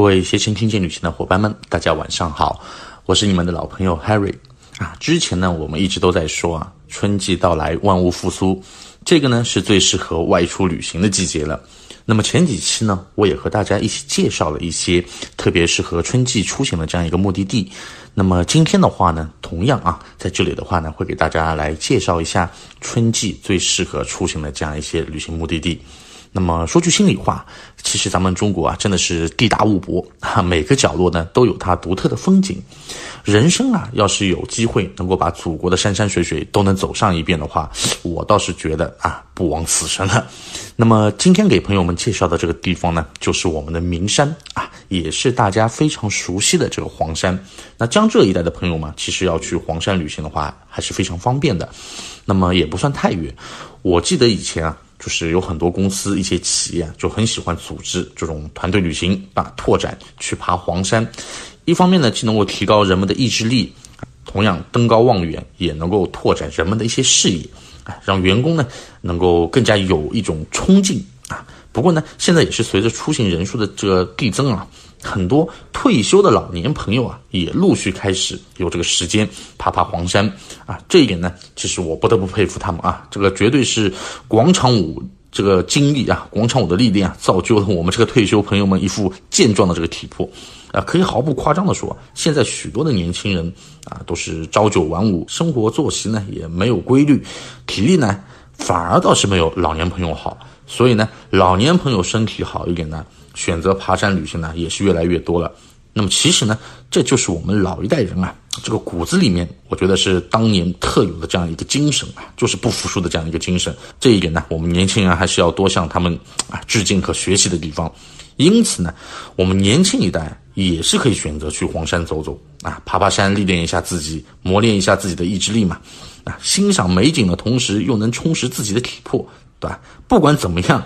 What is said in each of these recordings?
各位携程听见旅行的伙伴们，大家晚上好，我是你们的老朋友 Harry 啊。之前呢，我们一直都在说啊，春季到来，万物复苏，这个呢是最适合外出旅行的季节了。那么前几期呢，我也和大家一起介绍了一些特别适合春季出行的这样一个目的地。那么今天的话呢，同样啊，在这里的话呢，会给大家来介绍一下春季最适合出行的这样一些旅行目的地。那么说句心里话，其实咱们中国啊，真的是地大物博啊，每个角落呢都有它独特的风景。人生啊，要是有机会能够把祖国的山山水水都能走上一遍的话，我倒是觉得啊，不枉此生了。那么今天给朋友们介绍的这个地方呢，就是我们的名山啊，也是大家非常熟悉的这个黄山。那江浙一带的朋友们，其实要去黄山旅行的话，还是非常方便的。那么也不算太远，我记得以前啊。就是有很多公司、一些企业就很喜欢组织这种团队旅行啊，拓展去爬黄山。一方面呢，既能够提高人们的意志力，同样登高望远，也能够拓展人们的一些视野啊，让员工呢能够更加有一种冲劲啊。不过呢，现在也是随着出行人数的这个递增啊。很多退休的老年朋友啊，也陆续开始有这个时间爬爬黄山啊。这一点呢，其实我不得不佩服他们啊。这个绝对是广场舞这个经历啊，广场舞的历练啊，造就了我们这个退休朋友们一副健壮的这个体魄啊。可以毫不夸张的说，现在许多的年轻人啊，都是朝九晚五，生活作息呢也没有规律，体力呢反而倒是没有老年朋友好。所以呢，老年朋友身体好一点呢。选择爬山旅行呢，也是越来越多了。那么其实呢，这就是我们老一代人啊，这个骨子里面，我觉得是当年特有的这样一个精神啊，就是不服输的这样一个精神。这一点呢，我们年轻人还是要多向他们啊致敬和学习的地方。因此呢，我们年轻一代也是可以选择去黄山走走啊，爬爬山，历练一下自己，磨练一下自己的意志力嘛。啊，欣赏美景的同时，又能充实自己的体魄。对吧？不管怎么样，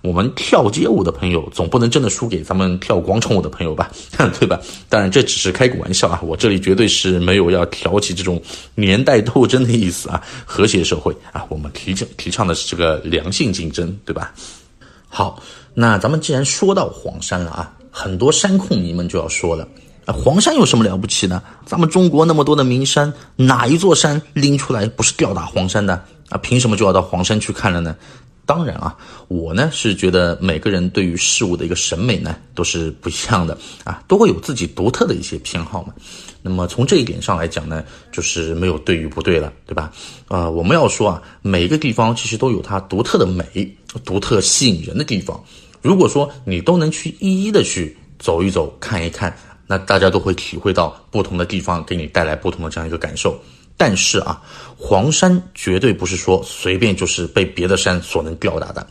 我们跳街舞的朋友总不能真的输给咱们跳广场舞的朋友吧？对吧？当然这只是开个玩笑啊，我这里绝对是没有要挑起这种年代斗争的意思啊。和谐社会啊，我们提倡提倡的是这个良性竞争，对吧？好，那咱们既然说到黄山了啊，很多山控迷们就要说了，黄山有什么了不起呢？咱们中国那么多的名山，哪一座山拎出来不是吊打黄山的？啊，凭什么就要到黄山去看了呢？当然啊，我呢是觉得每个人对于事物的一个审美呢都是不一样的啊，都会有自己独特的一些偏好嘛。那么从这一点上来讲呢，就是没有对与不对了，对吧？呃，我们要说啊，每一个地方其实都有它独特的美，独特吸引人的地方。如果说你都能去一一的去走一走、看一看，那大家都会体会到不同的地方给你带来不同的这样一个感受。但是啊，黄山绝对不是说随便就是被别的山所能吊打的，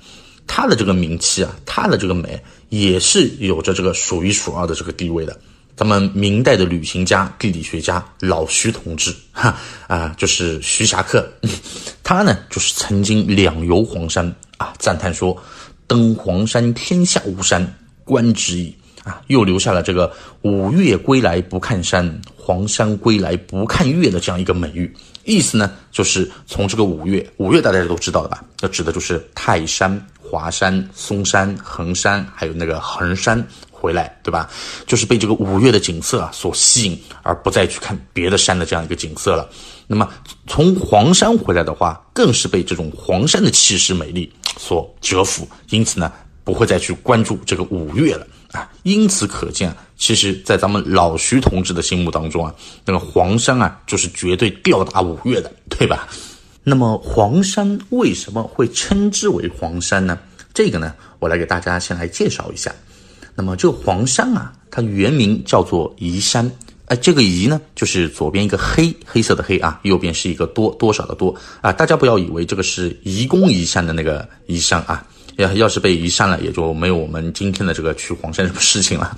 它的这个名气啊，它的这个美也是有着这个数一数二的这个地位的。咱们明代的旅行家、地理学家老徐同志，哈啊，就是徐霞客，他呢就是曾经两游黄山啊，赞叹说：“登黄山天下无山，观之矣。”啊，又留下了这个“五岳归来不看山，黄山归来不看岳”的这样一个美誉。意思呢，就是从这个五岳，五岳大家都知道的吧？那指的就是泰山、华山、嵩山、衡山，还有那个衡山回来，对吧？就是被这个五岳的景色啊所吸引，而不再去看别的山的这样一个景色了。那么从黄山回来的话，更是被这种黄山的气势美丽所折服，因此呢，不会再去关注这个五岳了。啊，因此可见，其实，在咱们老徐同志的心目当中啊，那个黄山啊，就是绝对吊打五岳的，对吧？那么黄山为什么会称之为黄山呢？这个呢，我来给大家先来介绍一下。那么这个黄山啊，它原名叫做宜山，哎，这个宜呢，就是左边一个黑黑色的黑啊，右边是一个多多少的多啊，大家不要以为这个是愚公移山的那个移山啊。要要是被移山了，也就没有我们今天的这个去黄山什么事情了。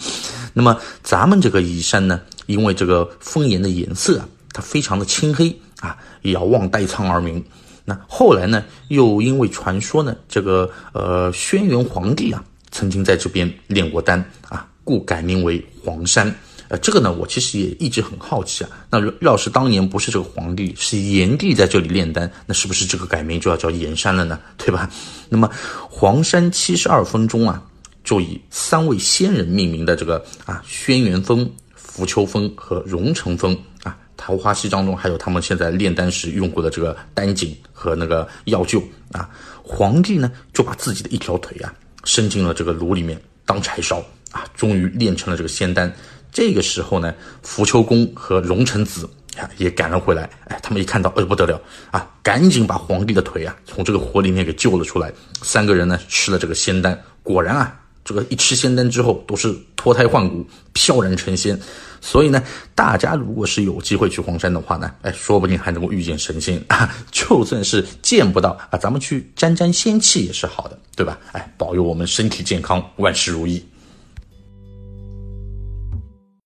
那么咱们这个移山呢，因为这个峰岩的颜色啊，它非常的青黑啊，遥望代苍而名。那后来呢，又因为传说呢，这个呃轩辕皇帝啊，曾经在这边炼过丹啊，故改名为黄山。这个呢，我其实也一直很好奇啊。那要是当年不是这个皇帝，是炎帝在这里炼丹，那是不是这个改名就要叫炎山了呢？对吧？那么黄山七十二峰中啊，就以三位仙人命名的这个啊轩辕峰、浮丘峰和荣成峰啊，桃花溪当中还有他们现在炼丹时用过的这个丹井和那个药臼啊。皇帝呢就把自己的一条腿啊伸进了这个炉里面当柴烧啊，终于炼成了这个仙丹。这个时候呢，浮丘公和荣成子。啊，也赶了回来。哎，他们一看到，哎，不得了啊！赶紧把皇帝的腿啊从这个火里面给救了出来。三个人呢吃了这个仙丹，果然啊，这个一吃仙丹之后都是脱胎换骨，飘然成仙。所以呢，大家如果是有机会去黄山的话呢，哎，说不定还能够遇见神仙啊！就算是见不到啊，咱们去沾沾仙气也是好的，对吧？哎，保佑我们身体健康，万事如意。